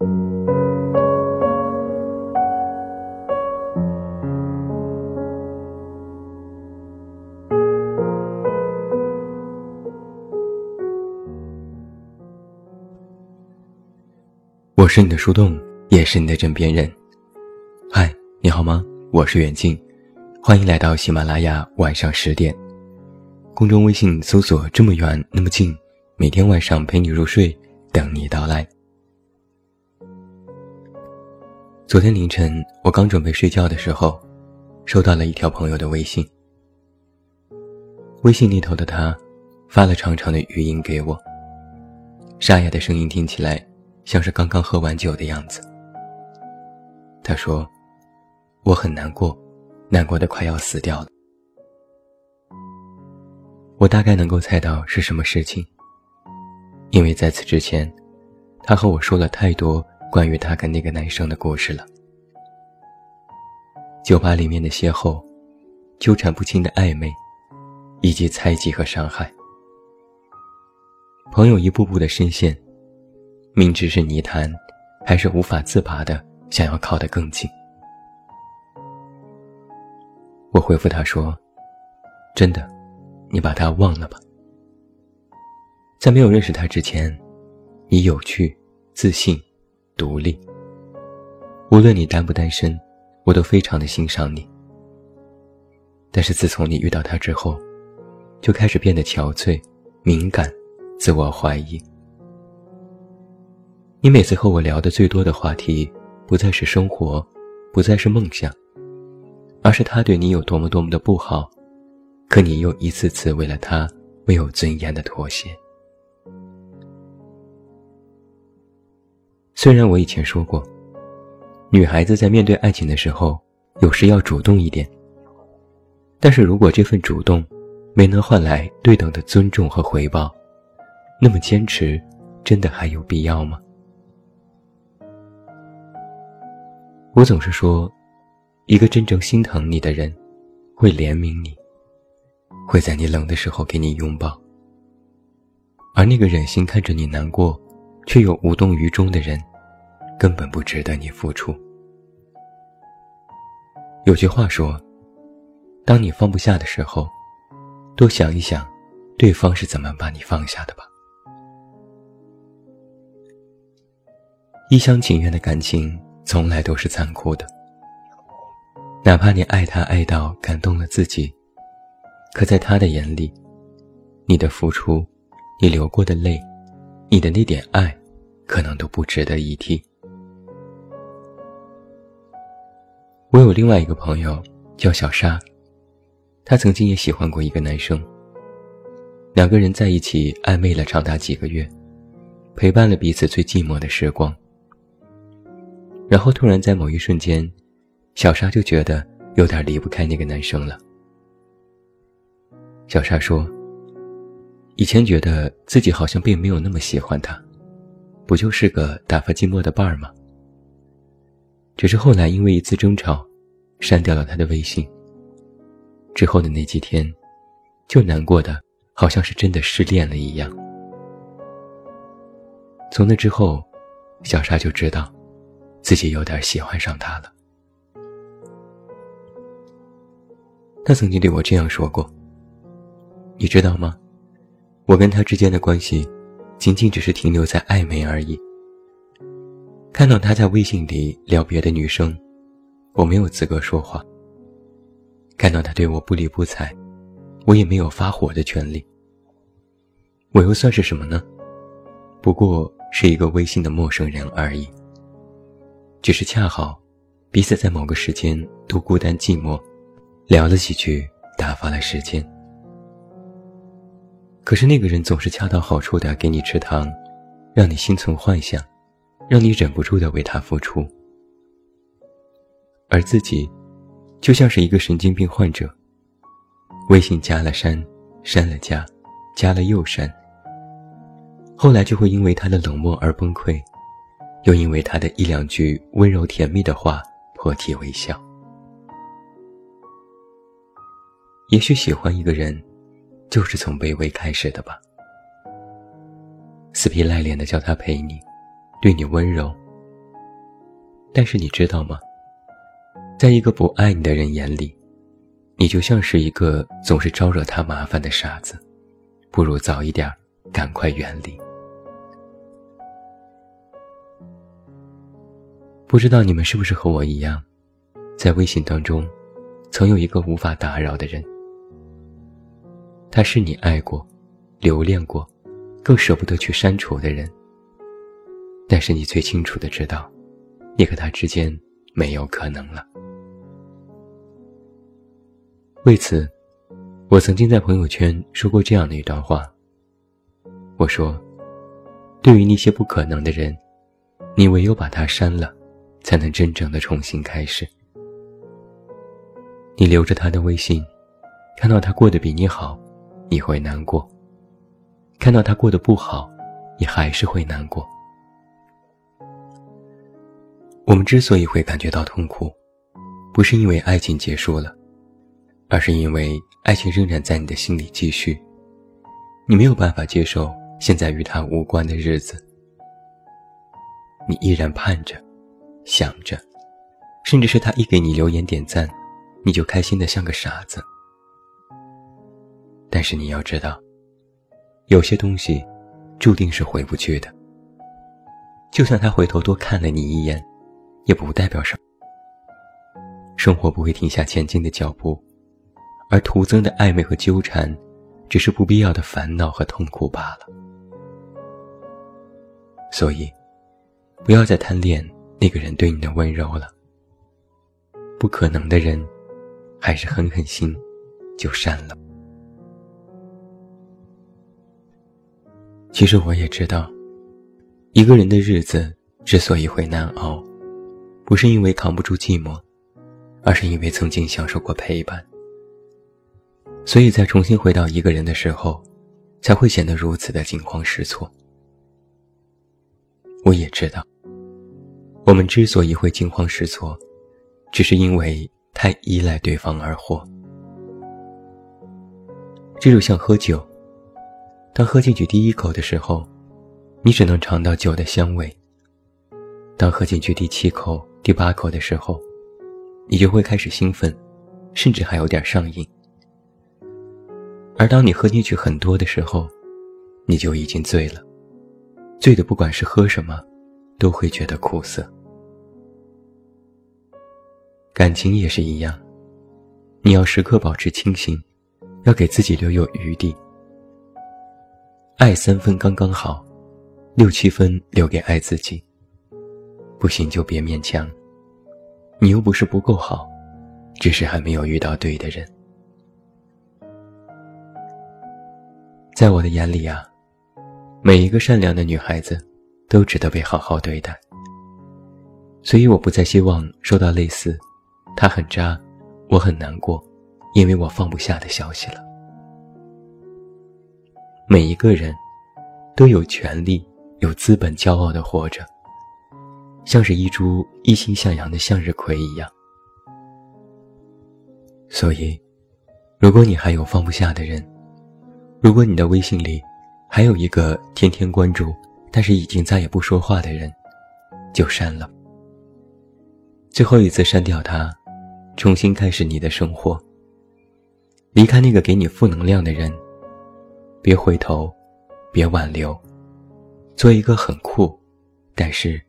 我是你的树洞，也是你的枕边人。嗨，你好吗？我是远近，欢迎来到喜马拉雅晚上十点。公众微信搜索“这么远那么近”，每天晚上陪你入睡，等你到来。昨天凌晨，我刚准备睡觉的时候，收到了一条朋友的微信。微信那头的他，发了长长的语音给我，沙哑的声音听起来。像是刚刚喝完酒的样子。他说：“我很难过，难过的快要死掉了。”我大概能够猜到是什么事情，因为在此之前，他和我说了太多关于他跟那个男生的故事了。酒吧里面的邂逅，纠缠不清的暧昧，以及猜忌和伤害，朋友一步步的深陷。明知是泥潭，还是无法自拔的，想要靠得更近。我回复他说：“真的，你把他忘了吧。在没有认识他之前，你有趣、自信、独立。无论你单不单身，我都非常的欣赏你。但是自从你遇到他之后，就开始变得憔悴、敏感、自我怀疑。”你每次和我聊的最多的话题，不再是生活，不再是梦想，而是他对你有多么多么的不好，可你又一次次为了他没有尊严的妥协。虽然我以前说过，女孩子在面对爱情的时候，有时要主动一点，但是如果这份主动没能换来对等的尊重和回报，那么坚持真的还有必要吗？我总是说，一个真正心疼你的人，会怜悯你，会在你冷的时候给你拥抱。而那个忍心看着你难过，却又无动于衷的人，根本不值得你付出。有句话说，当你放不下的时候，多想一想，对方是怎么把你放下的吧。一厢情愿的感情。从来都是残酷的。哪怕你爱他爱到感动了自己，可在他的眼里，你的付出，你流过的泪，你的那点爱，可能都不值得一提。我有另外一个朋友叫小沙，她曾经也喜欢过一个男生。两个人在一起暧昧了长达几个月，陪伴了彼此最寂寞的时光。然后突然在某一瞬间，小沙就觉得有点离不开那个男生了。小沙说：“以前觉得自己好像并没有那么喜欢他，不就是个打发寂寞的伴儿吗？只是后来因为一次争吵，删掉了他的微信。之后的那几天，就难过的好像是真的失恋了一样。从那之后，小沙就知道。”自己有点喜欢上他了。他曾经对我这样说过：“你知道吗？我跟他之间的关系，仅仅只是停留在暧昧而已。看到他在微信里聊别的女生，我没有资格说话。看到他对我不理不睬，我也没有发火的权利。我又算是什么呢？不过是一个微信的陌生人而已。”只是恰好，彼此在某个时间都孤单寂寞，聊了几句，打发了时间。可是那个人总是恰到好处的给你吃糖，让你心存幻想，让你忍不住的为他付出。而自己，就像是一个神经病患者，微信加了删，删了加，加了又删，后来就会因为他的冷漠而崩溃。又因为他的一两句温柔甜蜜的话破涕为笑。也许喜欢一个人，就是从卑微开始的吧。死皮赖脸的叫他陪你，对你温柔，但是你知道吗？在一个不爱你的人眼里，你就像是一个总是招惹他麻烦的傻子，不如早一点赶快远离。不知道你们是不是和我一样，在微信当中，曾有一个无法打扰的人。他是你爱过、留恋过，更舍不得去删除的人。但是你最清楚的知道，你和他之间没有可能了。为此，我曾经在朋友圈说过这样的一段话。我说：“对于那些不可能的人，你唯有把他删了。”才能真正的重新开始。你留着他的微信，看到他过得比你好，你会难过；看到他过得不好，你还是会难过。我们之所以会感觉到痛苦，不是因为爱情结束了，而是因为爱情仍然在你的心里继续，你没有办法接受现在与他无关的日子，你依然盼着。想着，甚至是他一给你留言点赞，你就开心的像个傻子。但是你要知道，有些东西注定是回不去的。就算他回头多看了你一眼，也不代表什么。生活不会停下前进的脚步，而徒增的暧昧和纠缠，只是不必要的烦恼和痛苦罢了。所以，不要再贪恋。那个人对你的温柔了，不可能的人，还是狠狠心就删了。其实我也知道，一个人的日子之所以会难熬，不是因为扛不住寂寞，而是因为曾经享受过陪伴。所以在重新回到一个人的时候，才会显得如此的惊慌失措。我也知道。我们之所以会惊慌失措，只是因为太依赖对方而活。这就像喝酒，当喝进去第一口的时候，你只能尝到酒的香味；当喝进去第七口、第八口的时候，你就会开始兴奋，甚至还有点上瘾。而当你喝进去很多的时候，你就已经醉了，醉的不管是喝什么。都会觉得苦涩。感情也是一样，你要时刻保持清醒，要给自己留有余地。爱三分刚刚好，六七分留给爱自己。不行就别勉强，你又不是不够好，只是还没有遇到对的人。在我的眼里啊，每一个善良的女孩子。都值得被好好对待，所以我不再希望收到类似“他很渣，我很难过，因为我放不下”的消息了。每一个人都有权利、有资本骄傲的活着，像是一株一心向阳的向日葵一样。所以，如果你还有放不下的人，如果你的微信里还有一个天天关注，但是已经再也不说话的人，就删了。最后一次删掉他，重新开始你的生活。离开那个给你负能量的人，别回头，别挽留，做一个很酷，但是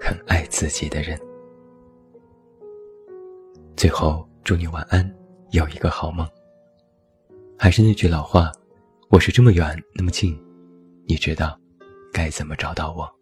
很爱自己的人。最后祝你晚安，有一个好梦。还是那句老话，我是这么远那么近，你知道。该怎么找到我？